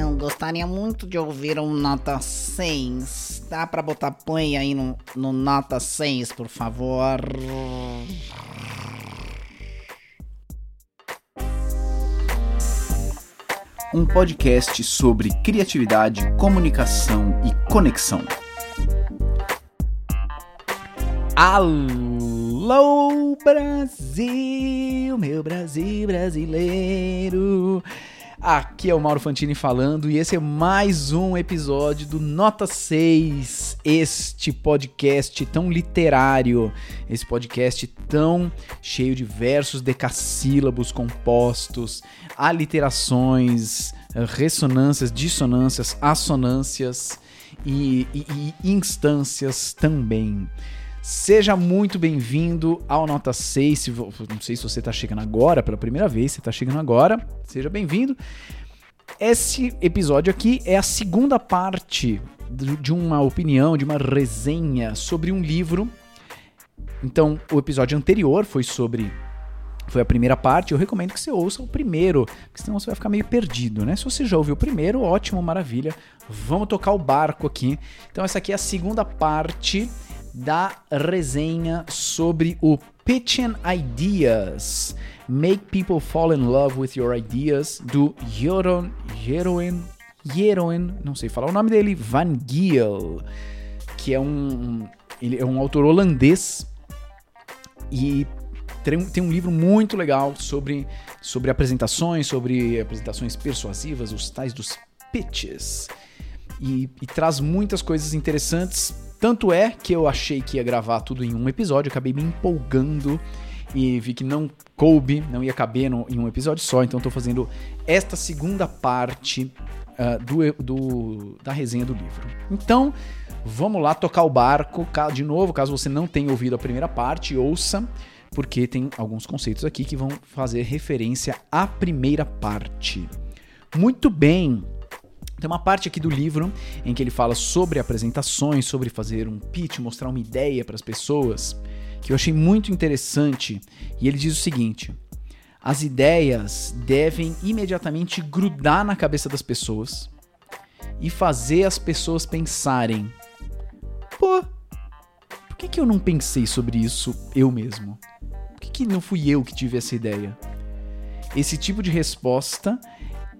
Eu gostaria muito de ouvir um nota 6. Dá pra botar play aí no, no nota 6, por favor? Um podcast sobre criatividade, comunicação e conexão. Alô, Brasil, meu Brasil brasileiro. Aqui é o Mauro Fantini falando e esse é mais um episódio do Nota 6, este podcast tão literário, esse podcast tão cheio de versos decassílabos compostos, aliterações, ressonâncias, dissonâncias, assonâncias e, e, e instâncias também. Seja muito bem-vindo ao Nota 6. Se, não sei se você está chegando agora pela primeira vez, você está chegando agora, seja bem-vindo. Esse episódio aqui é a segunda parte de uma opinião, de uma resenha sobre um livro. Então, o episódio anterior foi sobre. Foi a primeira parte, eu recomendo que você ouça o primeiro, porque senão você vai ficar meio perdido, né? Se você já ouviu o primeiro, ótimo, maravilha. Vamos tocar o barco aqui. Então, essa aqui é a segunda parte da resenha sobre o Pitching Ideas. Make People Fall in Love with Your Ideas, do Jeroen, Jeroen, Jeroen, não sei falar o nome dele, Van Giel, que é um, ele é um autor holandês e tem, um livro muito legal sobre, sobre apresentações, sobre apresentações persuasivas, os tais dos pitches. E, e traz muitas coisas interessantes tanto é que eu achei que ia gravar tudo em um episódio, acabei me empolgando e vi que não coube, não ia caber no, em um episódio só, então estou fazendo esta segunda parte uh, do, do, da resenha do livro. Então, vamos lá tocar o barco de novo, caso você não tenha ouvido a primeira parte, ouça, porque tem alguns conceitos aqui que vão fazer referência à primeira parte. Muito bem, tem uma parte aqui do livro em que ele fala sobre apresentações, sobre fazer um pitch, mostrar uma ideia para as pessoas, que eu achei muito interessante. E ele diz o seguinte: as ideias devem imediatamente grudar na cabeça das pessoas e fazer as pessoas pensarem: pô, por que, que eu não pensei sobre isso eu mesmo? Por que, que não fui eu que tive essa ideia? Esse tipo de resposta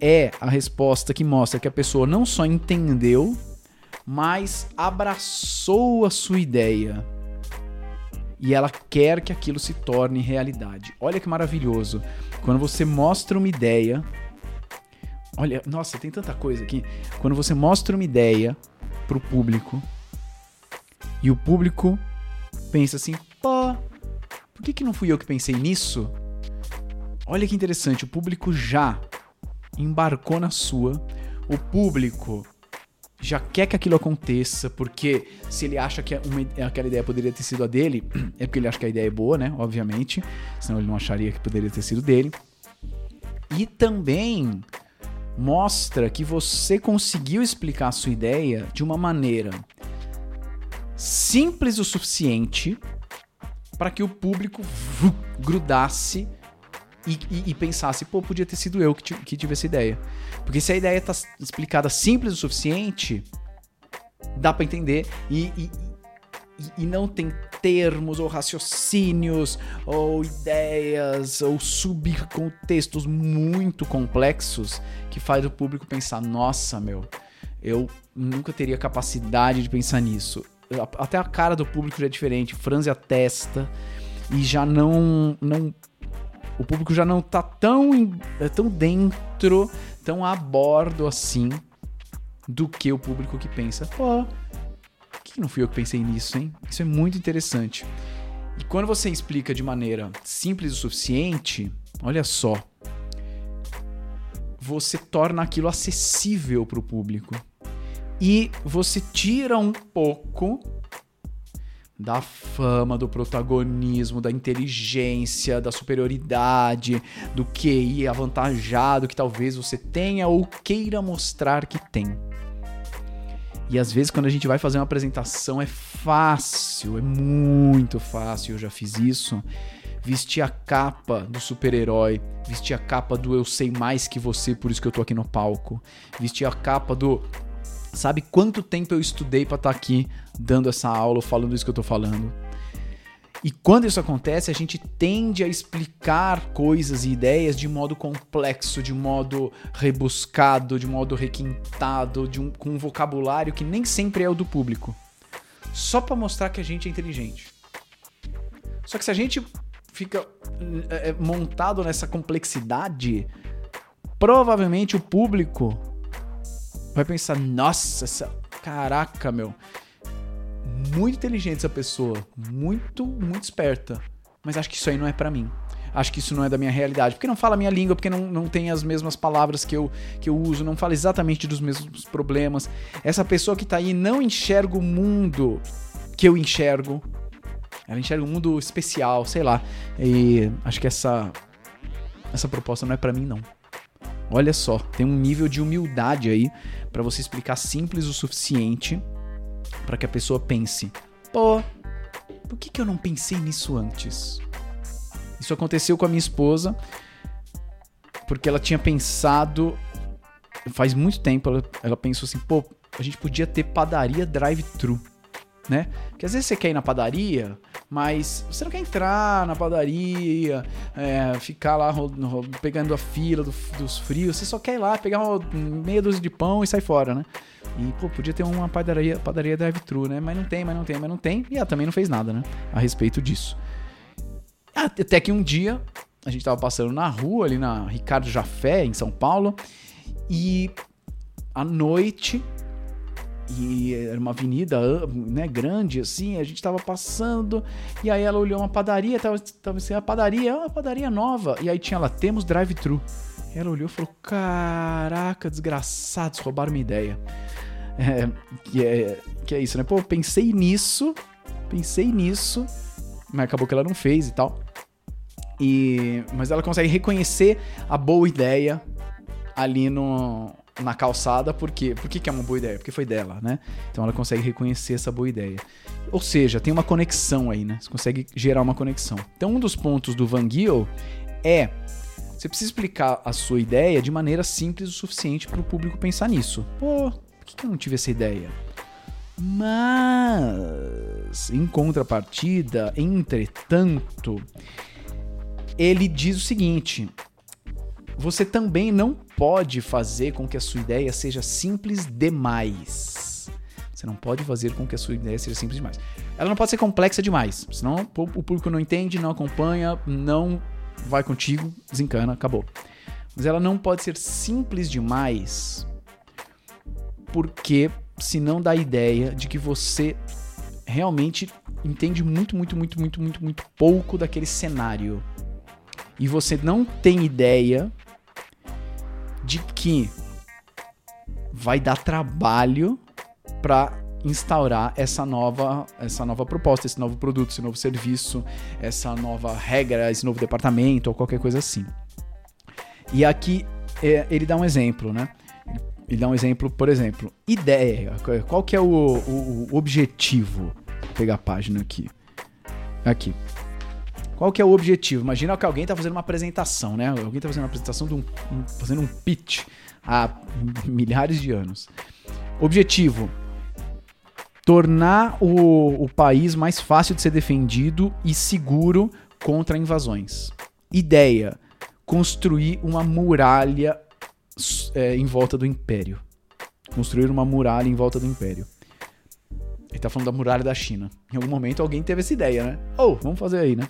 é a resposta que mostra que a pessoa não só entendeu, mas abraçou a sua ideia. E ela quer que aquilo se torne realidade. Olha que maravilhoso. Quando você mostra uma ideia. Olha, nossa, tem tanta coisa aqui. Quando você mostra uma ideia pro público e o público pensa assim: pô, por que, que não fui eu que pensei nisso? Olha que interessante, o público já embarcou na sua, o público já quer que aquilo aconteça, porque se ele acha que uma, aquela ideia poderia ter sido a dele, é porque ele acha que a ideia é boa, né? Obviamente, senão ele não acharia que poderia ter sido dele. E também mostra que você conseguiu explicar a sua ideia de uma maneira simples o suficiente para que o público grudasse e, e, e, pensasse, pô, podia ter sido eu que, que tive essa ideia. Porque se a ideia tá explicada simples o suficiente, dá para entender e, e, e não tem termos ou raciocínios ou ideias ou subcontextos muito complexos que faz o público pensar, nossa, meu, eu nunca teria capacidade de pensar nisso. Até a cara do público já é diferente, franze a testa e já não não o público já não tá tão, é, tão dentro, tão a bordo assim do que o público que pensa, pô, por que não fui eu que pensei nisso, hein? Isso é muito interessante. E quando você explica de maneira simples o suficiente, olha só, você torna aquilo acessível para o público. E você tira um pouco da fama, do protagonismo, da inteligência, da superioridade, do QI avantajado que talvez você tenha ou queira mostrar que tem. E às vezes quando a gente vai fazer uma apresentação é fácil, é muito fácil, eu já fiz isso. vestir a capa do super-herói, vestir a capa do eu sei mais que você, por isso que eu tô aqui no palco, vestir a capa do sabe quanto tempo eu estudei para estar tá aqui dando essa aula, falando isso que eu tô falando. E quando isso acontece, a gente tende a explicar coisas e ideias de modo complexo, de modo rebuscado, de modo requintado, de um, com um vocabulário que nem sempre é o do público. Só para mostrar que a gente é inteligente. Só que se a gente fica é, montado nessa complexidade, provavelmente o público vai pensar: nossa, essa, caraca, meu muito inteligente essa pessoa, muito, muito esperta. Mas acho que isso aí não é para mim. Acho que isso não é da minha realidade. Porque não fala a minha língua, porque não, não tem as mesmas palavras que eu, que eu uso, não fala exatamente dos mesmos problemas. Essa pessoa que tá aí não enxerga o mundo que eu enxergo. Ela enxerga um mundo especial, sei lá. E acho que essa, essa proposta não é para mim, não. Olha só, tem um nível de humildade aí para você explicar simples o suficiente para que a pessoa pense: pô, por que, que eu não pensei nisso antes? Isso aconteceu com a minha esposa, porque ela tinha pensado. Faz muito tempo, ela, ela pensou assim: pô, a gente podia ter padaria drive-thru né? Porque às vezes você quer ir na padaria, mas você não quer entrar na padaria, é, ficar lá pegando a fila do, dos frios, você só quer ir lá, pegar uma meia dúzia de pão e sair fora, né? E, pô, podia ter uma padaria, padaria drive-thru, né? Mas não tem, mas não tem, mas não tem. E ela também não fez nada, né? A respeito disso. Até que um dia, a gente tava passando na rua, ali na Ricardo Jafé, em São Paulo, e à noite e era uma avenida né, grande assim, a gente tava passando, e aí ela olhou uma padaria, tava, tava assim, a padaria, é uma padaria nova, e aí tinha lá, temos drive-thru. Ela olhou e falou: Caraca, desgraçados, roubaram minha ideia. É, que, é, que é isso, né? Pô, pensei nisso, pensei nisso, mas acabou que ela não fez e tal. E, mas ela consegue reconhecer a boa ideia ali no, na calçada, por quê? Por que, que é uma boa ideia? Porque foi dela, né? Então ela consegue reconhecer essa boa ideia. Ou seja, tem uma conexão aí, né? Você consegue gerar uma conexão. Então um dos pontos do Van Giel é você precisa explicar a sua ideia de maneira simples o suficiente para o público pensar nisso. Pô, por que, que eu não tive essa ideia? Mas, em contrapartida, entretanto, ele diz o seguinte: você também não pode fazer com que a sua ideia seja simples demais. Você não pode fazer com que a sua ideia seja simples demais. Ela não pode ser complexa demais, senão o público não entende, não acompanha, não vai contigo, desencana, acabou. Mas ela não pode ser simples demais, porque senão dá a ideia de que você realmente entende muito, muito, muito, muito, muito, muito pouco daquele cenário. E você não tem ideia de que vai dar trabalho para instaurar essa nova, essa nova proposta, esse novo produto, esse novo serviço, essa nova regra, esse novo departamento ou qualquer coisa assim. E aqui é, ele dá um exemplo, né? Ele dá um exemplo, por exemplo, ideia. Qual que é o, o, o objetivo? Vou pegar a página aqui. Aqui. Qual que é o objetivo? Imagina que alguém está fazendo uma apresentação, né? Alguém está fazendo uma apresentação de um, um, fazendo um pitch há milhares de anos. Objetivo: tornar o, o país mais fácil de ser defendido e seguro contra invasões. Ideia: construir uma muralha é, em volta do império. Construir uma muralha em volta do império. Ele tá falando da muralha da China. Em algum momento alguém teve essa ideia, né? Ou, oh, vamos fazer aí, né?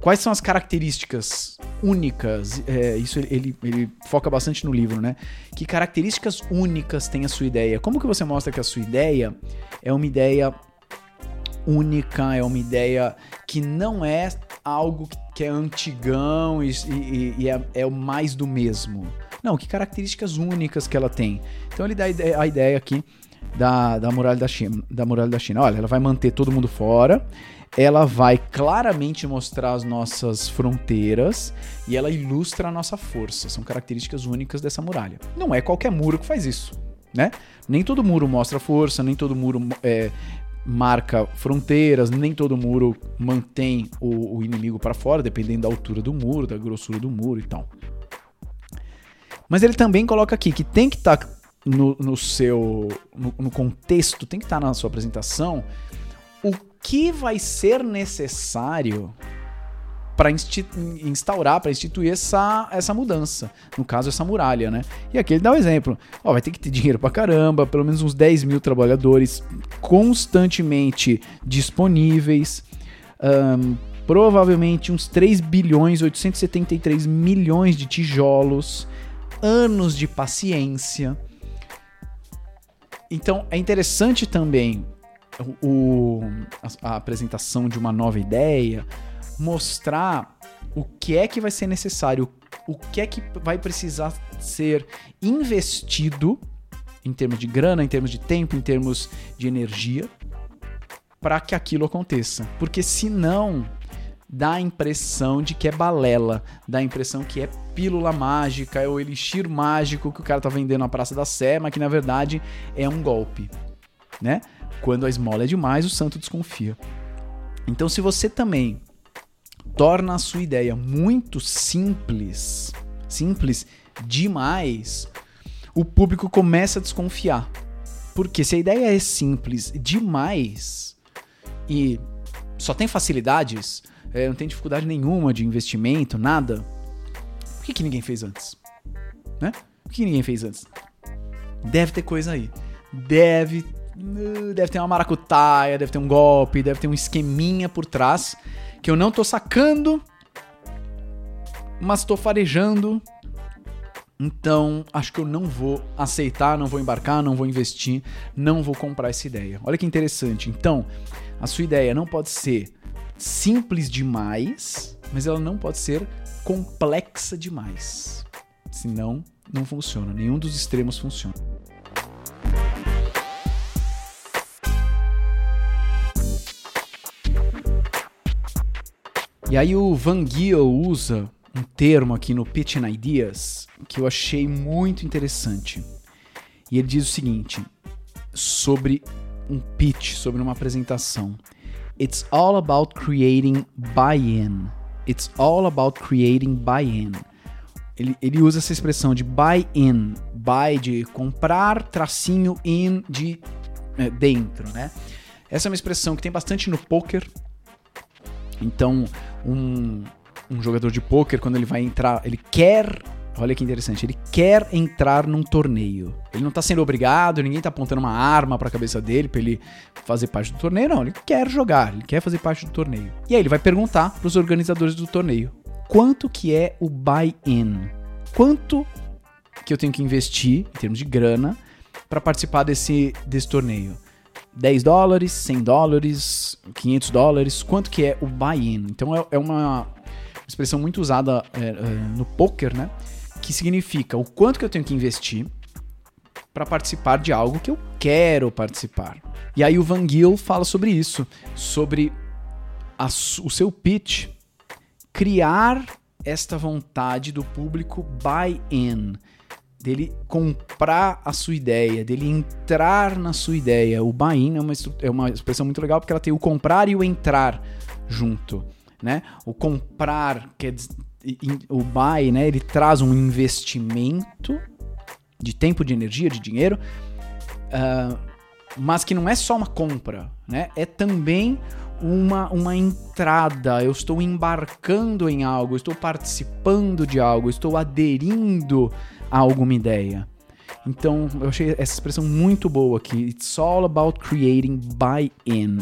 Quais são as características únicas? É, isso ele, ele, foca bastante no livro, né? Que características únicas tem a sua ideia? Como que você mostra que a sua ideia é uma ideia única, é uma ideia que não é algo que é antigão e, e, e é, é o mais do mesmo? Não, que características únicas que ela tem? Então ele dá a ideia aqui da, da muralha da China, da muralha da China. Olha, ela vai manter todo mundo fora ela vai claramente mostrar as nossas fronteiras e ela ilustra a nossa força. São características únicas dessa muralha. Não é qualquer muro que faz isso, né? Nem todo muro mostra força, nem todo muro é, marca fronteiras, nem todo muro mantém o, o inimigo para fora, dependendo da altura do muro, da grossura do muro e tal. Mas ele também coloca aqui que tem que estar tá no, no, seu no, no contexto, tem que estar tá na sua apresentação o que vai ser necessário para instaurar, para instituir essa, essa mudança. No caso, essa muralha, né? E aqui ele dá o um exemplo. Ó, vai ter que ter dinheiro para caramba, pelo menos uns 10 mil trabalhadores constantemente disponíveis. Um, provavelmente uns 3 bilhões 873 milhões de tijolos, anos de paciência. Então é interessante também o, a, a apresentação de uma nova ideia, mostrar o que é que vai ser necessário, o que é que vai precisar ser investido em termos de grana, em termos de tempo, em termos de energia, para que aquilo aconteça. Porque senão dá a impressão de que é balela, dá a impressão que é pílula mágica, é o elixir mágico que o cara tá vendendo na Praça da Sé, mas que na verdade é um golpe, né? Quando a esmola é demais, o santo desconfia. Então, se você também torna a sua ideia muito simples, simples demais, o público começa a desconfiar. Porque se a ideia é simples demais e só tem facilidades, é, não tem dificuldade nenhuma de investimento, nada, por que, que ninguém fez antes? Né? Por que ninguém fez antes? Deve ter coisa aí. Deve, deve ter uma maracutaia, deve ter um golpe, deve ter um esqueminha por trás que eu não tô sacando, mas tô farejando. Então, acho que eu não vou aceitar, não vou embarcar, não vou investir, não vou comprar essa ideia. Olha que interessante. Então, a sua ideia não pode ser simples demais, mas ela não pode ser complexa demais. Senão, não funciona. Nenhum dos extremos funciona. E aí o Van Giel usa um termo aqui no Pitching Ideas que eu achei muito interessante. E ele diz o seguinte sobre um pitch, sobre uma apresentação. It's all about creating buy-in. It's all about creating buy-in. Ele, ele usa essa expressão de buy-in. Buy de comprar, tracinho in de é, dentro, né? Essa é uma expressão que tem bastante no poker. Então, um, um jogador de pôquer, quando ele vai entrar, ele quer. Olha que interessante, ele quer entrar num torneio. Ele não tá sendo obrigado, ninguém tá apontando uma arma pra cabeça dele pra ele fazer parte do torneio, não. Ele quer jogar, ele quer fazer parte do torneio. E aí ele vai perguntar pros organizadores do torneio: quanto que é o buy-in? Quanto que eu tenho que investir, em termos de grana, para participar desse, desse torneio? 10 dólares, 100 dólares, 500 dólares, quanto que é o buy-in. Então é, é uma expressão muito usada é, é, no poker, né? Que significa o quanto que eu tenho que investir para participar de algo que eu quero participar. E aí o Van Giel fala sobre isso, sobre a, o seu pitch criar esta vontade do público buy-in dele comprar a sua ideia, dele entrar na sua ideia. O buy-in é uma, é uma expressão muito legal porque ela tem o comprar e o entrar junto, né? O comprar, quer o buy, né? Ele traz um investimento de tempo, de energia, de dinheiro, uh, mas que não é só uma compra, né? É também uma, uma entrada, eu estou embarcando em algo, estou participando de algo, estou aderindo alguma ideia. Então, eu achei essa expressão muito boa aqui. It's all about creating buy-in.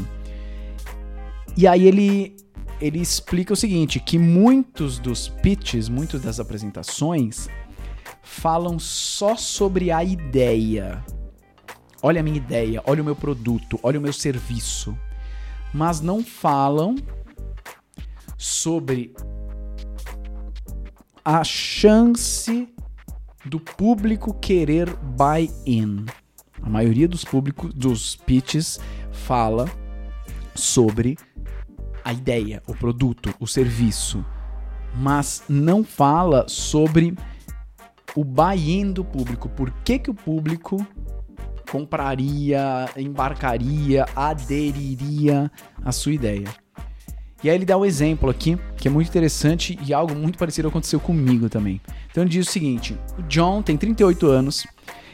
E aí ele ele explica o seguinte, que muitos dos pitches, muitas das apresentações falam só sobre a ideia. Olha a minha ideia, olha o meu produto, olha o meu serviço. Mas não falam sobre a chance do público querer buy-in. A maioria dos públicos dos pitches fala sobre a ideia, o produto, o serviço, mas não fala sobre o buy-in do público. Por que, que o público compraria, embarcaria, aderiria à sua ideia. E aí ele dá um exemplo aqui, que é muito interessante e algo muito parecido aconteceu comigo também. Então ele diz o seguinte: o John tem 38 anos,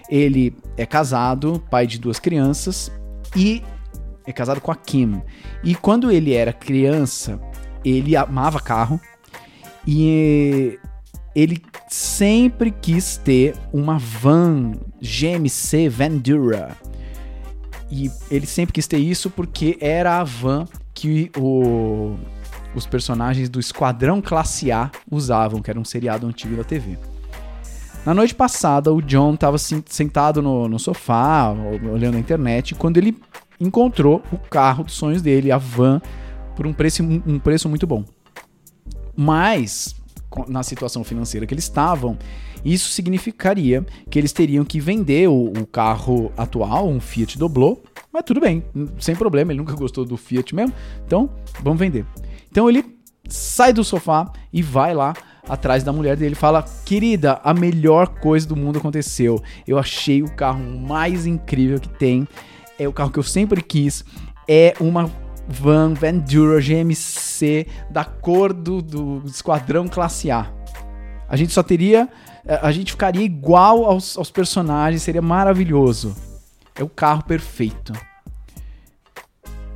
ele é casado, pai de duas crianças e é casado com a Kim. E quando ele era criança, ele amava carro e ele sempre quis ter uma van GMC Vandura. E ele sempre quis ter isso porque era a van que o, os personagens do Esquadrão Classe A usavam, que era um seriado antigo da TV. Na noite passada, o John estava sentado no, no, sofá, olhando a internet, quando ele encontrou o carro dos sonhos dele, a van, por um preço, um preço muito bom. Mas, na situação financeira que eles estavam, isso significaria que eles teriam que vender o, o carro atual, um Fiat Doblo, mas tudo bem, sem problema, ele nunca gostou do Fiat mesmo, então vamos vender. Então ele sai do sofá e vai lá atrás da mulher dele fala: Querida, a melhor coisa do mundo aconteceu. Eu achei o carro mais incrível que tem. É o carro que eu sempre quis. É uma van Vandura GMC da cor do, do Esquadrão Classe A. A gente só teria. A gente ficaria igual aos, aos personagens, seria maravilhoso. É o carro perfeito.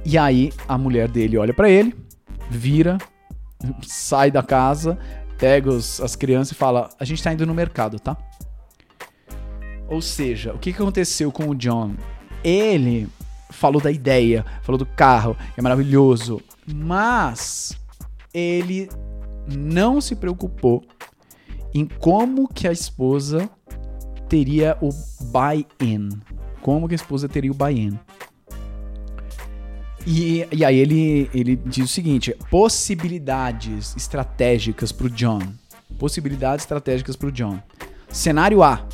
E aí a mulher dele olha para ele, vira, sai da casa, pega os, as crianças e fala: A gente tá indo no mercado, tá? Ou seja, o que aconteceu com o John? Ele falou da ideia, falou do carro, é maravilhoso, mas ele não se preocupou em como que a esposa teria o buy-in como que a esposa teria o buy-in. E, e aí ele, ele diz o seguinte: possibilidades estratégicas para o John. Possibilidades estratégicas para o John. Cenário A.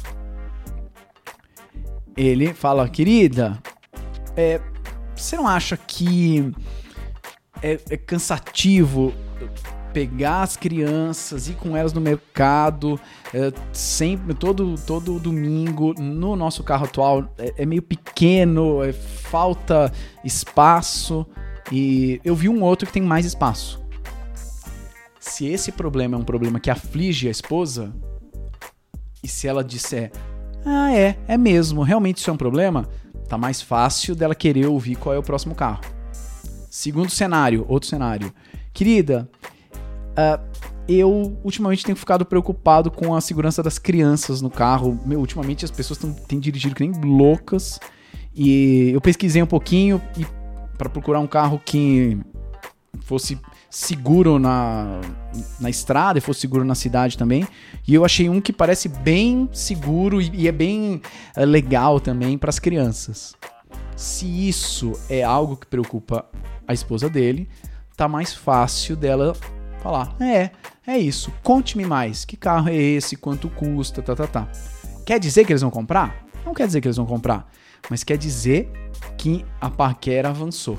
Ele fala, querida, é, você não acha que é, é cansativo pegar as crianças, ir com elas no mercado, é, sempre, todo, todo domingo, no nosso carro atual, é, é meio pequeno, é, falta espaço. E eu vi um outro que tem mais espaço. Se esse problema é um problema que aflige a esposa, e se ela disser, ah, é, é mesmo, realmente isso é um problema, tá mais fácil dela querer ouvir qual é o próximo carro. Segundo cenário, outro cenário. Querida, Uh, eu ultimamente tenho ficado preocupado com a segurança das crianças no carro. Meu, ultimamente as pessoas tão, têm dirigido que nem loucas. E eu pesquisei um pouquinho para procurar um carro que fosse seguro na, na estrada e fosse seguro na cidade também. E eu achei um que parece bem seguro e, e é bem é, legal também para as crianças. Se isso é algo que preocupa a esposa dele, tá mais fácil dela falar: é, é isso, conte-me mais. Que carro é esse? Quanto custa? Tá, tá, tá. Quer dizer que eles vão comprar? Não quer dizer que eles vão comprar, mas quer dizer que a paquera avançou.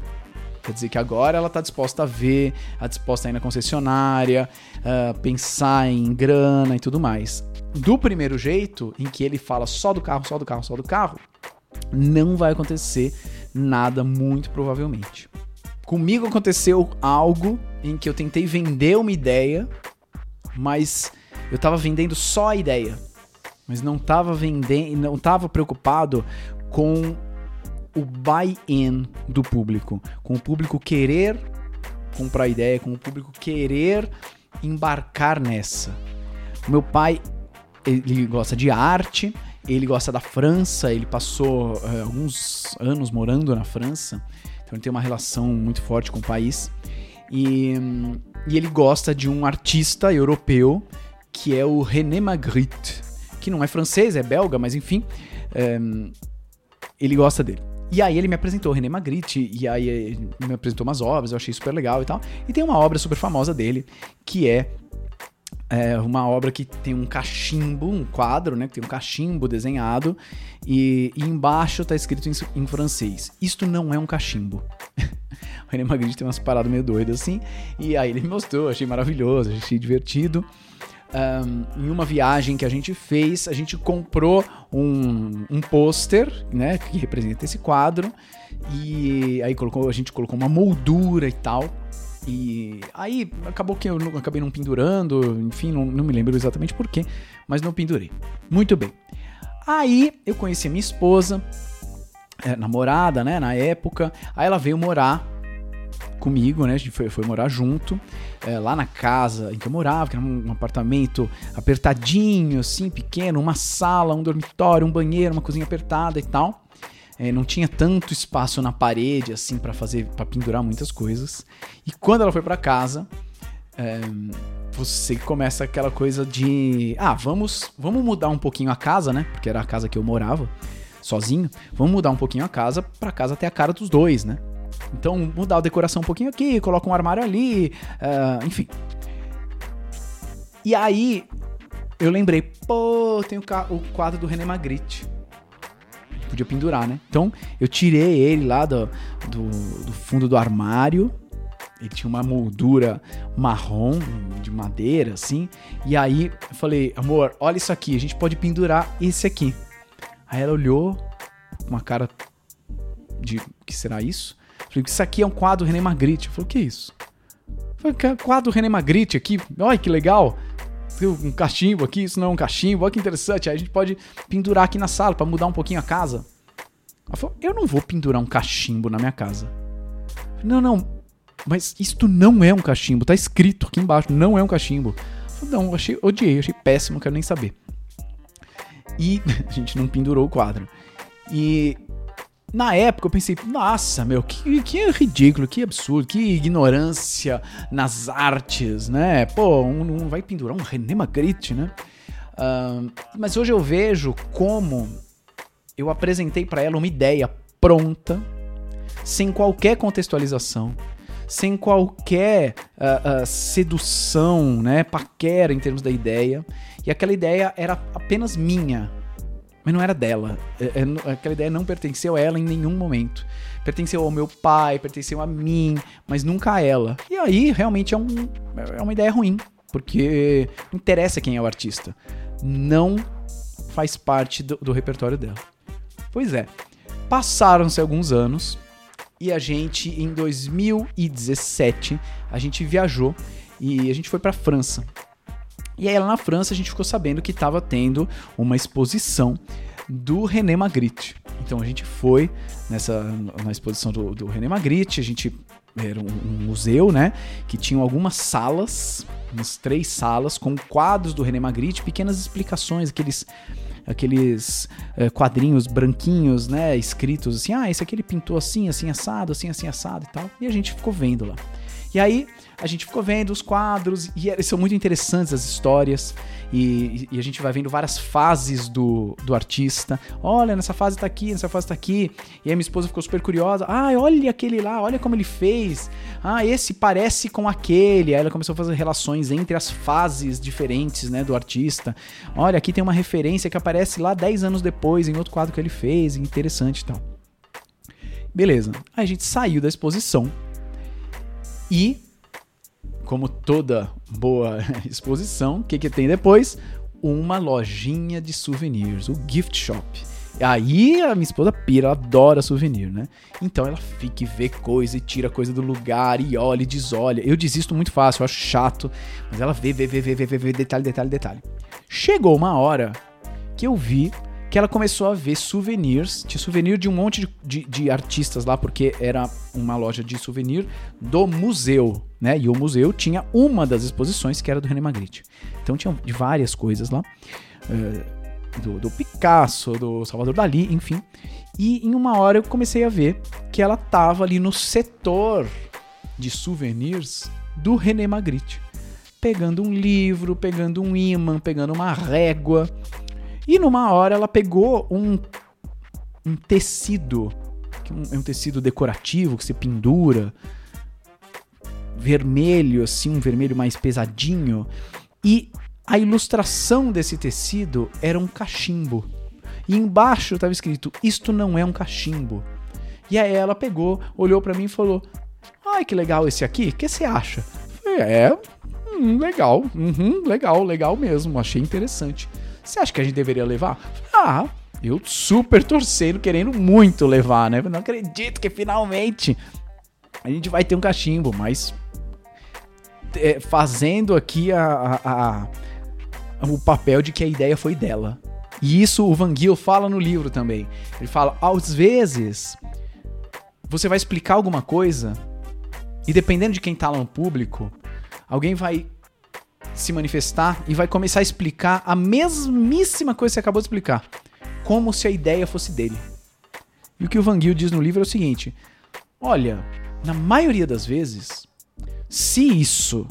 Quer dizer que agora ela está disposta a ver, a disposta a ir na concessionária, uh, pensar em grana e tudo mais. Do primeiro jeito, em que ele fala só do carro, só do carro, só do carro, não vai acontecer nada, muito provavelmente. Comigo aconteceu algo em que eu tentei vender uma ideia, mas eu tava vendendo só a ideia. Mas não tava vendendo, não tava preocupado com o buy-in do público, com o público querer comprar a ideia, com o público querer embarcar nessa. Meu pai, ele gosta de arte, ele gosta da França, ele passou uh, alguns anos morando na França. Então ele tem uma relação muito forte com o país. E, e ele gosta de um artista europeu que é o René Magritte, que não é francês, é belga, mas enfim, é, ele gosta dele. E aí ele me apresentou René Magritte, e aí ele me apresentou umas obras, eu achei super legal e tal. E tem uma obra super famosa dele, que é é uma obra que tem um cachimbo, um quadro, né? Que tem um cachimbo desenhado e, e embaixo tá escrito em, em, francês. Isto não é um cachimbo. o René Magritte tem umas paradas meio doidas assim. E aí ele me mostrou, achei maravilhoso, achei divertido. um, em uma viagem que a gente fez, a gente comprou um, um pôster, né, que representa esse quadro, e aí colocou, a gente colocou uma moldura e tal. E aí acabou que eu não, acabei não pendurando, enfim, não, não me lembro exatamente porquê, mas não pendurei. Muito bem. Aí eu conheci a minha esposa, é, namorada, né, na época. Aí ela veio morar comigo, né? A gente foi, foi morar junto, é, lá na casa em que eu morava, que era um, um, apartamento apertadinho, assim, pequeno, uma sala, um dormitório, um banheiro, uma cozinha apertada e tal. É, não tinha tanto espaço na parede, assim, para fazer, para pendurar muitas coisas. E quando ela foi para casa, é, você começa aquela coisa de, ah, vamos, vamos mudar um pouquinho a casa, né? Porque era a casa que eu morava sozinho. Vamos mudar um pouquinho a casa para casa ter a cara dos dois, né? Então, mudar a decoração um pouquinho aqui, coloca um armário ali, uh, enfim. E aí, eu lembrei, pô, tem o, o quadro do René Magritte. Podia pendurar, né? Então, eu tirei ele lá do, do, do fundo do armário. Ele tinha uma moldura marrom, de madeira, assim. E aí, eu falei, amor, olha isso aqui, a gente pode pendurar esse aqui. Aí ela olhou com uma cara de, que será isso? Falei, isso aqui é um quadro René Magritte. Falei, o que é isso? Falei, quadro René Magritte aqui. Olha que legal. Um cachimbo aqui, isso não é um cachimbo. Olha que interessante. Aí a gente pode pendurar aqui na sala para mudar um pouquinho a casa. Ela falou, eu não vou pendurar um cachimbo na minha casa. Não, não. Mas isto não é um cachimbo. Tá escrito aqui embaixo. Não é um cachimbo. Falei, não, achei, odiei, achei péssimo, quero nem saber. E a gente não pendurou o quadro. E na época eu pensei, nossa, meu, que, que ridículo, que absurdo, que ignorância nas artes, né? Pô, um, um vai pendurar um René Magritte, né? Uh, mas hoje eu vejo como eu apresentei para ela uma ideia pronta, sem qualquer contextualização, sem qualquer uh, uh, sedução, né, paquera em termos da ideia, e aquela ideia era apenas minha, mas não era dela. É, é, aquela ideia não pertenceu a ela em nenhum momento. Pertenceu ao meu pai, pertenceu a mim, mas nunca a ela. E aí, realmente, é, um, é uma ideia ruim, porque não interessa quem é o artista. Não faz parte do, do repertório dela. Pois é, passaram-se alguns anos e a gente, em 2017, a gente viajou e a gente foi para França. E aí lá na França a gente ficou sabendo que estava tendo uma exposição do René Magritte. Então a gente foi nessa na exposição do, do René Magritte, a gente era um, um, museu, né, que tinha algumas salas, umas três salas com quadros do René Magritte, pequenas explicações, aqueles aqueles é, quadrinhos branquinhos, né, escritos assim, ah, esse aqui ele pintou assim, assim assado, assim assim assado e tal. E a gente ficou vendo lá. E aí a gente ficou vendo os quadros e eles são muito interessantes as histórias e, e, a gente vai vendo várias fases do, do artista. Olha, nessa fase tá aqui, nessa fase tá aqui. E aí minha esposa ficou super curiosa. Ah, olha aquele lá, olha como ele fez. Ah, esse parece com aquele. Aí ela começou a fazer relações entre as fases diferentes, né, do artista. Olha, aqui tem uma referência que aparece lá 10 anos depois em outro quadro que ele fez, interessante e tal. Beleza. Aí a gente saiu da exposição e como toda boa exposição, o que, que tem depois? Uma lojinha de souvenirs, o gift shop. Aí a minha esposa pira, ela adora souvenir, né? Então ela fica e vê coisa e tira coisa do lugar e olha e desolha. Eu desisto muito fácil, eu acho chato, mas ela vê, vê, vê, vê, vê, vê, vê detalhe, detalhe, detalhe. Chegou uma hora que eu vi que ela começou a ver souvenirs, tinha souvenir de um monte de, de, de, artistas lá, porque era uma loja de souvenir do museu, né? E o museu tinha uma das exposições que era do René Magritte. Então tinha várias coisas lá, uh, do, do Picasso, do Salvador Dali, enfim. E em uma hora eu comecei a ver que ela tava ali no setor de souvenirs do René Magritte. Pegando um livro, pegando um imã, pegando uma régua, e numa hora ela pegou um, um tecido, que é um tecido decorativo que você pendura, vermelho, assim, um vermelho mais pesadinho, e a ilustração desse tecido era um cachimbo. E embaixo estava escrito: Isto não é um cachimbo. E aí ela pegou, olhou para mim e falou: Ai, que legal esse aqui, o que você acha? Falei, é hum, legal, uhum, legal, legal mesmo, achei interessante. Você acha que a gente deveria levar? Ah, eu super torcendo, querendo muito levar, né? Não acredito que finalmente a gente vai ter um cachimbo, mas é, fazendo aqui a, a, a, o papel de que a ideia foi dela. E isso o Van Giel fala no livro também. Ele fala, às vezes, você vai explicar alguma coisa e dependendo de quem tá lá no público, alguém vai se manifestar e vai começar a explicar a mesmíssima coisa que você acabou de explicar, como se a ideia fosse dele. E o que o Van Giel diz no livro é o seguinte: olha, na maioria das vezes, se isso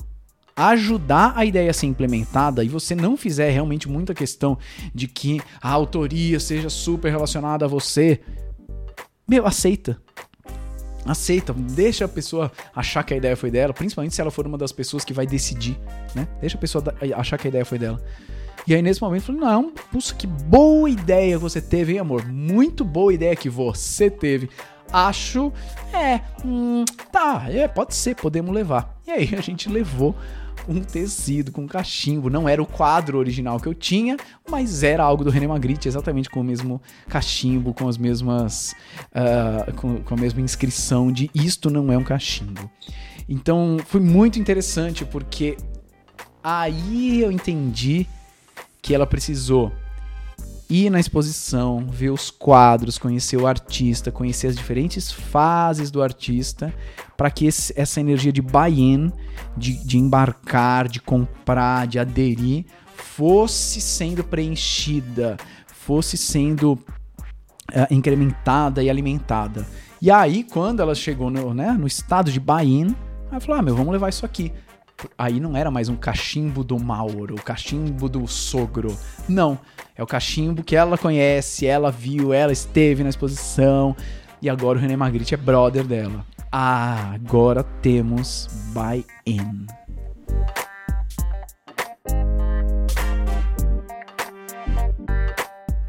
ajudar a ideia a ser implementada e você não fizer realmente muita questão de que a autoria seja super relacionada a você, meu, aceita. Aceita, deixa a pessoa achar que a ideia foi dela, principalmente se ela for uma das pessoas que vai decidir, né? Deixa a pessoa achar que a ideia foi dela. E aí nesse momento eu falei, não, puxa, que boa ideia você teve, hein, amor? Muito boa ideia que você teve acho, é, hum, tá, é, pode ser, podemos levar. E aí a gente levou um tecido com cachimbo. Não era o quadro original que eu tinha, mas era algo do René Magritte, exatamente com o mesmo cachimbo, com as mesmas. Uh, com, com a mesma inscrição de isto não é um cachimbo. Então foi muito interessante porque aí eu entendi que ela precisou ir na exposição, ver os quadros, conhecer o artista, conhecer as diferentes fases do artista, para que esse, essa energia de buy-in, de, de embarcar, de comprar, de aderir, fosse sendo preenchida, fosse sendo uh, incrementada e alimentada. E aí, quando ela chegou no, né, no estado de buy-in, ela falou: ah, meu, vamos levar isso aqui aí não era mais um cachimbo do Mauro, o cachimbo do sogro. Não, é o cachimbo que ela conhece, ela viu, ela esteve na exposição e agora o René Magritte é brother dela. Ah, agora temos buy-in.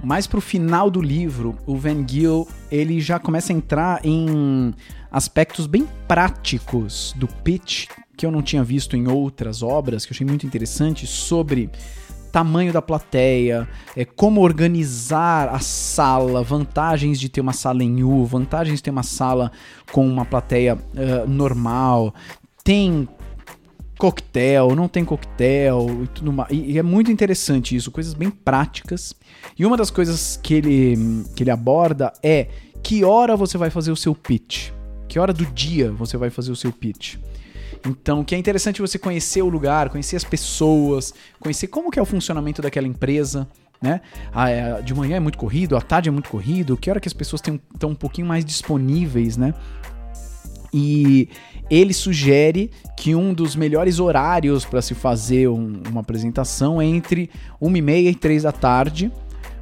Mais pro final do livro, o Van Giel, ele já começa a entrar em aspectos bem práticos do pitch que eu não tinha visto em outras obras, que eu achei muito interessante, sobre tamanho da plateia, é, como organizar a sala, vantagens de ter uma sala em U, vantagens de ter uma sala com uma plateia uh, normal, tem coquetel, não tem coquetel e tudo mais. E, e, é muito interessante isso, coisas bem práticas. E uma das coisas que ele, que ele aborda é que hora você vai fazer o seu pitch. Que hora do dia você vai fazer o seu pitch. Então, que é interessante você conhecer o lugar, conhecer as pessoas, conhecer como que é o funcionamento daquela empresa, né? Ah, é, de manhã é muito corrido, à tarde é muito corrido, que hora que as pessoas estão um pouquinho mais disponíveis, né? E ele sugere que um dos melhores horários para se fazer um, uma apresentação é entre 1 e meia e 3 da tarde,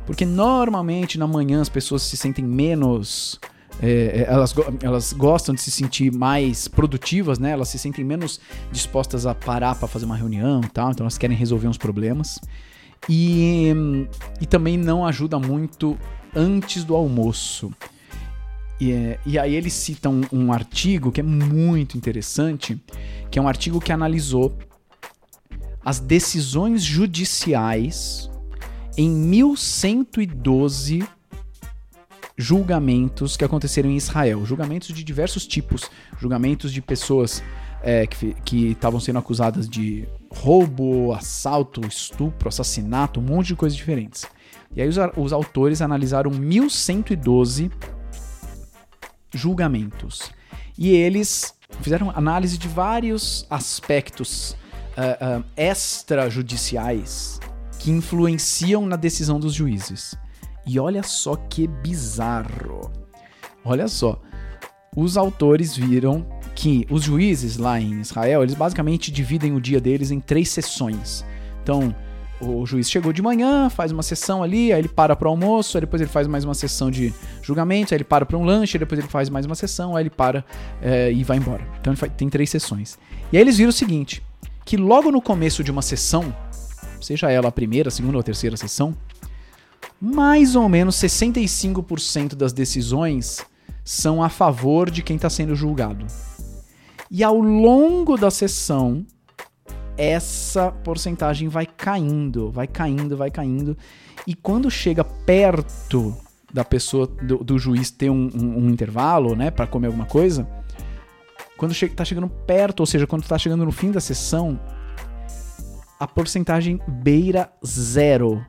porque normalmente na manhã as pessoas se sentem menos é, é, elas, elas gostam de se sentir mais produtivas, né? Elas se sentem menos dispostas a parar para fazer uma reunião e tal, então elas querem resolver uns problemas. E, e também não ajuda muito antes do almoço. E, é, e aí ele cita um, um artigo que é muito interessante, que é um artigo que analisou as decisões judiciais em 1112 julgamentos que aconteceram em Israel. Julgamentos de diversos tipos. Julgamentos de pessoas é, que estavam sendo acusadas de roubo, assalto, estupro, assassinato, um monte de coisas diferentes. E aí os, os autores analisaram 1112 julgamentos. E eles fizeram análise de vários aspectos uh, uh, extrajudiciais que influenciam na decisão dos juízes. E olha só que bizarro. Olha só. Os autores viram que os juízes lá em Israel, eles basicamente dividem o dia deles em três sessões. Então, o juiz chegou de manhã, faz uma sessão ali, aí ele para para o almoço, aí depois ele faz mais uma sessão de julgamento, aí ele para para um lanche, aí depois ele faz mais uma sessão, aí ele para é, e vai embora. Então faz, tem três sessões. E aí eles viram o seguinte, que logo no começo de uma sessão, seja ela a primeira, a segunda ou a terceira sessão, mais ou menos 65% das decisões são a favor de quem está sendo julgado. E ao longo da sessão, essa porcentagem vai caindo, vai caindo, vai caindo. E quando chega perto da pessoa, do, do juiz ter um, um, um intervalo, né, para comer alguma coisa, quando che tá chegando perto, ou seja, quando tá chegando no fim da sessão, a porcentagem beira zero.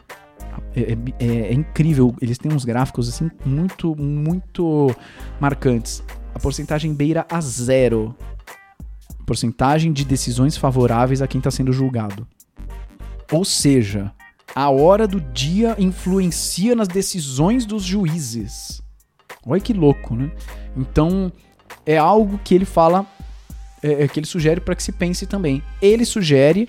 É, é, é, é, incrível, eles têm uns gráficos assim muito, muito marcantes. A porcentagem beira a zero. Porcentagem de decisões favoráveis a quem está sendo julgado. Ou seja, a hora do dia influencia nas decisões dos juízes. Olha que louco, né? Então, é algo que ele fala, é, é que ele sugere para que se pense também. Ele sugere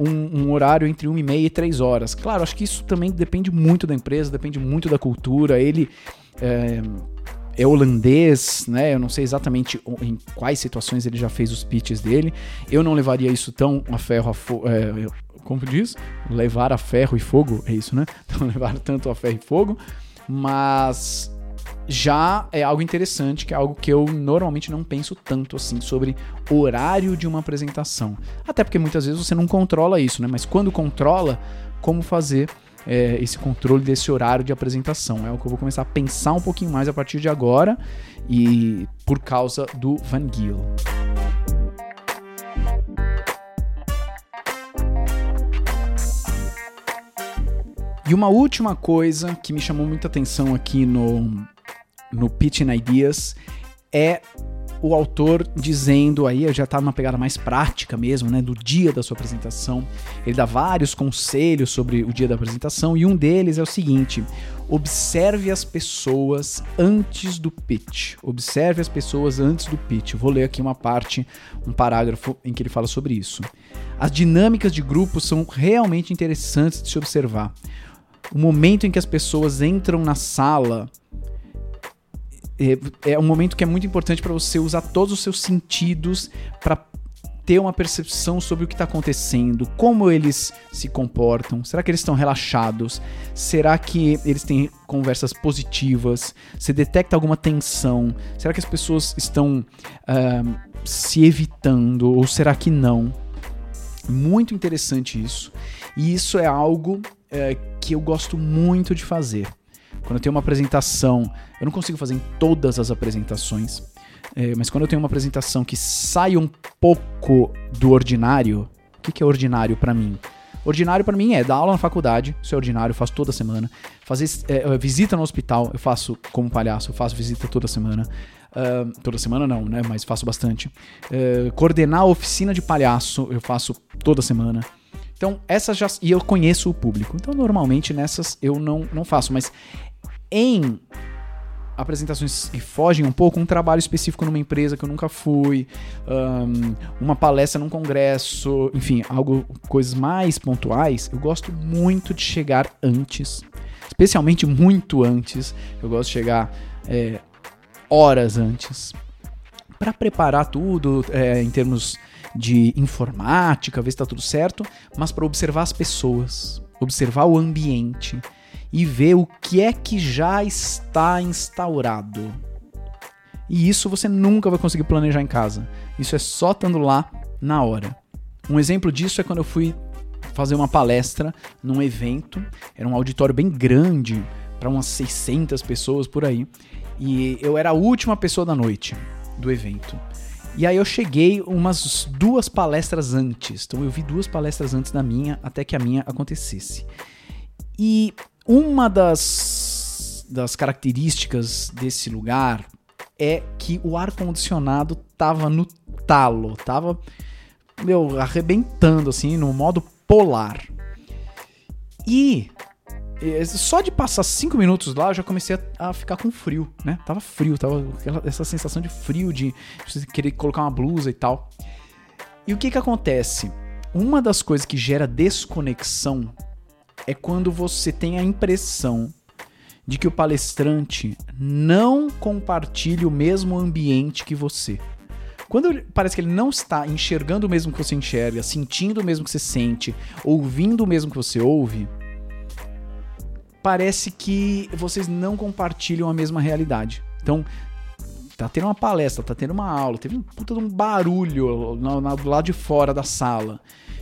um, um, horário entre 1 e meia e 3 horas. Claro, acho que isso também depende muito da empresa, depende muito da cultura. Ele é, é holandês, né? Eu não sei exatamente em quais situações ele já fez os pitches dele. Eu não levaria isso tão a ferro a fogo. É, como diz? Levar a ferro e fogo, é isso, né? Não levar tanto a ferro e fogo, mas já é algo interessante, que é algo que eu normalmente não penso tanto assim sobre horário de uma apresentação. Até porque muitas vezes você não controla isso, né? Mas quando controla, como fazer é, esse controle desse horário de apresentação? É o que eu vou começar a pensar um pouquinho mais a partir de agora e por causa do Van Giel. E uma última coisa que me chamou muita atenção aqui no, no Pitching Ideas é o autor dizendo aí, já está numa pegada mais prática mesmo, né, do dia da sua apresentação. Ele dá vários conselhos sobre o dia da apresentação e um deles é o seguinte: observe as pessoas antes do pitch. Observe as pessoas antes do pitch. Vou ler aqui uma parte, um parágrafo em que ele fala sobre isso. As dinâmicas de grupo são realmente interessantes de se observar. O momento em que as pessoas entram na sala é, é um momento que é muito importante para você usar todos os seus sentidos para ter uma percepção sobre o que está acontecendo, como eles se comportam, será que eles estão relaxados, será que eles têm conversas positivas, você detecta alguma tensão, será que as pessoas estão uh, se evitando ou será que não? Muito interessante isso, e isso é algo uh, que eu gosto muito de fazer. Quando eu tenho uma apresentação, eu não consigo fazer em todas as apresentações, é, mas quando eu tenho uma apresentação que sai um pouco do ordinário, o que, que é ordinário para mim? Ordinário para mim é dar aula na faculdade, isso é ordinário, eu faço toda semana. Fazer é, visita no hospital, eu faço como palhaço, eu faço visita toda semana. Uh, toda semana não, né? Mas faço bastante. Uh, coordenar a oficina de palhaço, eu faço toda semana. Então, essas já. E eu conheço o público. Então, normalmente nessas eu não, não faço. Mas em apresentações que fogem um pouco, um trabalho específico numa empresa que eu nunca fui, um, uma palestra num congresso, enfim, algo, coisas mais pontuais, eu gosto muito de chegar antes, especialmente muito antes. Eu gosto de chegar é, horas antes para preparar tudo é, em termos de informática, ver se está tudo certo, mas para observar as pessoas, observar o ambiente e ver o que é que já está instaurado. E isso você nunca vai conseguir planejar em casa. Isso é só estando lá na hora. Um exemplo disso é quando eu fui fazer uma palestra num evento, era um auditório bem grande, para umas 600 pessoas por aí, e eu era a última pessoa da noite do evento. E aí eu cheguei umas duas palestras antes. Então eu vi duas palestras antes da minha, até que a minha acontecesse. E uma das, das características desse lugar é que o ar-condicionado tava no talo, tava, meu, arrebentando, assim, no modo polar. E só de passar cinco minutos lá, eu já comecei a, a, ficar com frio, né? Tava frio, tava essa sensação de frio, de querer colocar uma blusa e tal. E o que que acontece? Uma das coisas que gera desconexão é quando você tem a impressão de que o palestrante não compartilha o mesmo ambiente que você. Quando parece que ele não está enxergando o mesmo que você enxerga, sentindo o mesmo que você sente, ouvindo o mesmo que você ouve, parece que vocês não compartilham a mesma realidade. Então, tá tendo uma palestra, tá tendo uma aula, teve um puta de um barulho no, do lado de fora da sala.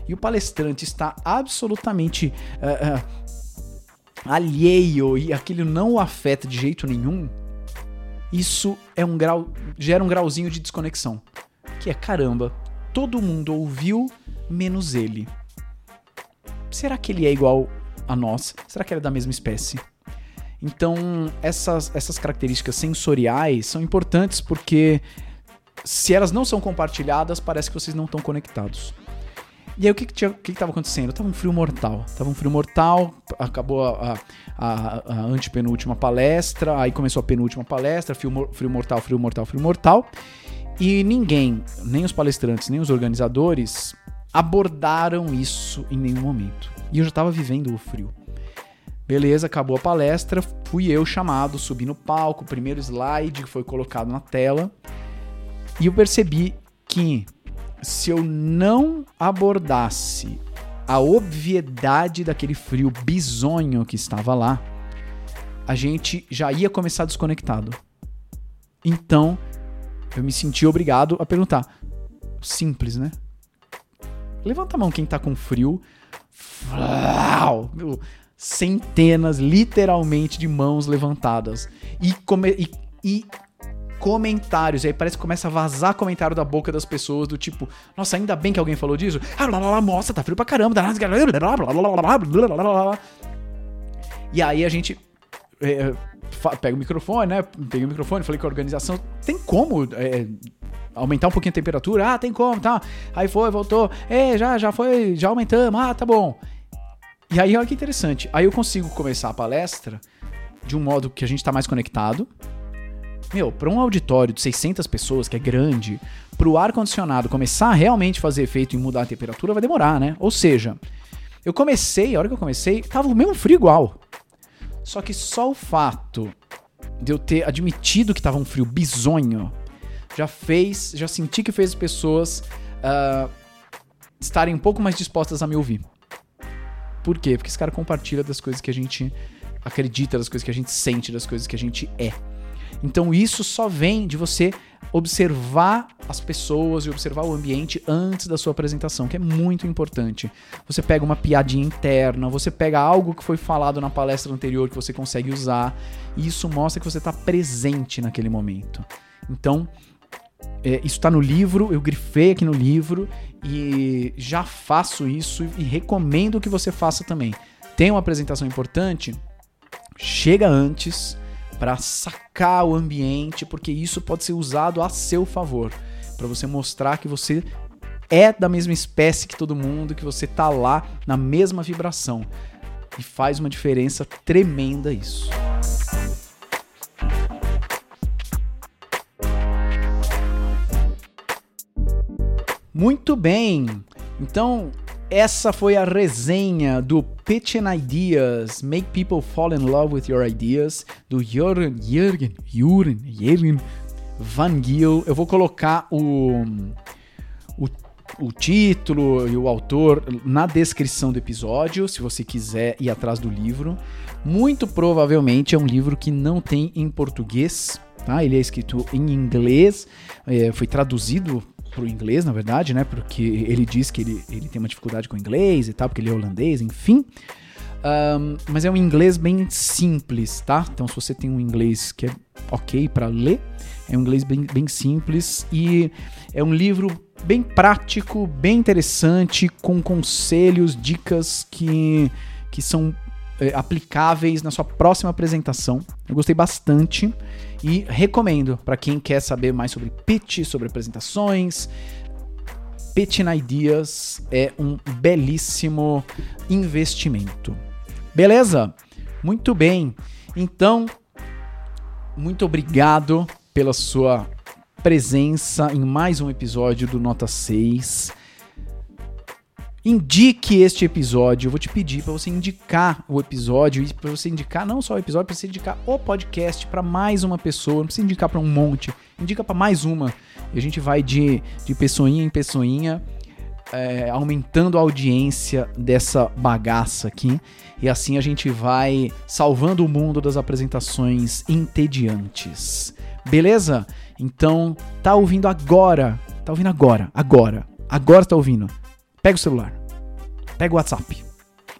E o palestrante está absolutamente uh, uh, alheio e aquilo não o afeta de jeito nenhum. Isso é um grau, gera um grauzinho de desconexão. Que é caramba, todo mundo ouviu menos ele. Será que ele é igual a nós? Será que ele é da mesma espécie? Então, essas, essas características sensoriais são importantes porque se elas não são compartilhadas, parece que vocês não estão conectados. E aí o que que, que, que acontecendo? Tava um frio mortal. Tava um frio mortal, acabou a, a, a antepenúltima palestra, aí começou a penúltima palestra, frio, frio mortal, frio mortal, frio mortal. E ninguém, nem os palestrantes, nem os organizadores, abordaram isso em nenhum momento. E eu já tava vivendo o frio. Beleza, acabou a palestra, fui eu chamado, subi no palco, primeiro slide foi colocado na tela. E eu percebi que se eu não abordasse a obviedade daquele frio bizonho que estava lá, a gente já ia começar desconectado. Então, eu me senti obrigado a perguntar. Simples, né? Levanta a mão quem tá com frio. Uau, centenas, literalmente, de mãos levantadas. E, come, e, e comentários. E aí parece que começa a vazar comentário da boca das pessoas, do tipo, nossa, ainda bem que alguém falou disso. Ah, blá, blá, blá, nossa, tá frio pra caramba. E aí a gente é, pega o microfone, né? Peguei o microfone, falei com a organização, tem como é, aumentar um pouquinho a temperatura? Ah, tem como, tá. Aí foi, voltou. É, já, já foi, já aumentamos. Ah, tá bom. E aí, olha que interessante. Aí eu consigo começar a palestra de um modo que a gente tá mais conectado. Meu, para um auditório de 600 pessoas, que é grande, pro ar-condicionado começar a realmente fazer efeito em mudar a temperatura, vai demorar, né? Ou seja, eu comecei, a hora que eu comecei, tava o mesmo frio igual. Só que só o fato de eu ter admitido que tava um frio bizonho já fez, já senti que fez as pessoas uh, estarem um pouco mais dispostas a me ouvir. Por quê? Porque esse cara compartilha das coisas que a gente acredita, das coisas que a gente sente, das coisas que a gente é. Então isso só vem de você observar as pessoas e observar o ambiente antes da sua apresentação, que é muito importante. Você pega uma piadinha interna, você pega algo que foi falado na palestra anterior que você consegue usar, e isso mostra que você está presente naquele momento. Então, é, isso está no livro, eu grifei aqui no livro e já faço isso e recomendo que você faça também. Tem uma apresentação importante? Chega antes para sacar o ambiente, porque isso pode ser usado a seu favor, para você mostrar que você é da mesma espécie que todo mundo, que você tá lá na mesma vibração. E faz uma diferença tremenda isso. Muito bem. Então, essa foi a resenha do Pitching Ideas, Make People Fall in Love with Your Ideas, do Jürgen, Jürgen, Jürgen, Jürgen Van Giel. Eu vou colocar o, o, o título e o autor na descrição do episódio, se você quiser ir atrás do livro. Muito provavelmente é um livro que não tem em português, tá? Ele é escrito em inglês, é, foi traduzido pro inglês, na verdade, né? Porque ele diz que ele, ele tem uma dificuldade com o inglês e tal, porque ele é holandês, enfim. Um, mas é um inglês bem simples, tá? Então, se você tem um inglês que é ok para ler, é um inglês bem, bem simples e é um livro bem prático, bem interessante, com conselhos, dicas que, que são é, aplicáveis na sua próxima apresentação. Eu gostei bastante e recomendo para quem quer saber mais sobre pitch, sobre apresentações. Pitching Ideas é um belíssimo investimento. Beleza? Muito bem. Então, muito obrigado pela sua presença em mais um episódio do Nota 6. Indique este episódio. Eu vou te pedir para você indicar o episódio e para você indicar não só o episódio, para você indicar o podcast para mais uma pessoa. Não precisa indicar para um monte, indica para mais uma. E a gente vai de, de pessoinha em pessoinha é, aumentando a audiência dessa bagaça aqui. E assim a gente vai salvando o mundo das apresentações entediantes. Beleza? Então, tá ouvindo agora. Tá ouvindo agora. Agora. Agora tá ouvindo. Pega o celular. Pega o WhatsApp.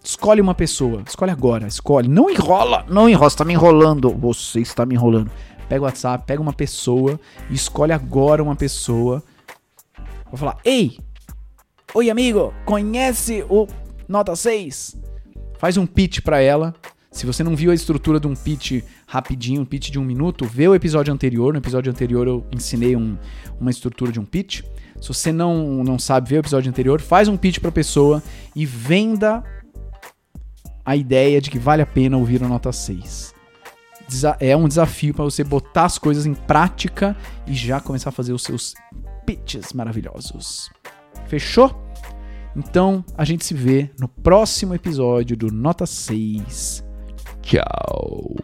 Escolhe uma pessoa. Escolhe agora. Escolhe. Não enrola. Não enrola. Você tá me enrolando. Você está me enrolando. Pega o WhatsApp. Pega uma pessoa. E escolhe agora uma pessoa. Vou falar. Ei! Oi, amigo. Conhece o Nota 6? Faz um pitch pra ela. Se você não viu a estrutura de um pitch rapidinho, um pitch de um minuto, vê o episódio anterior. No episódio anterior eu ensinei um, uma estrutura de um pitch. Se você não, não sabe ver o episódio anterior, faz um pitch pra pessoa e venda a ideia de que vale a pena ouvir a nota 6. Desa é um desafio para você botar as coisas em prática e já começar a fazer os seus pitches maravilhosos. Fechou? Então a gente se vê no próximo episódio do Nota 6. Tchau.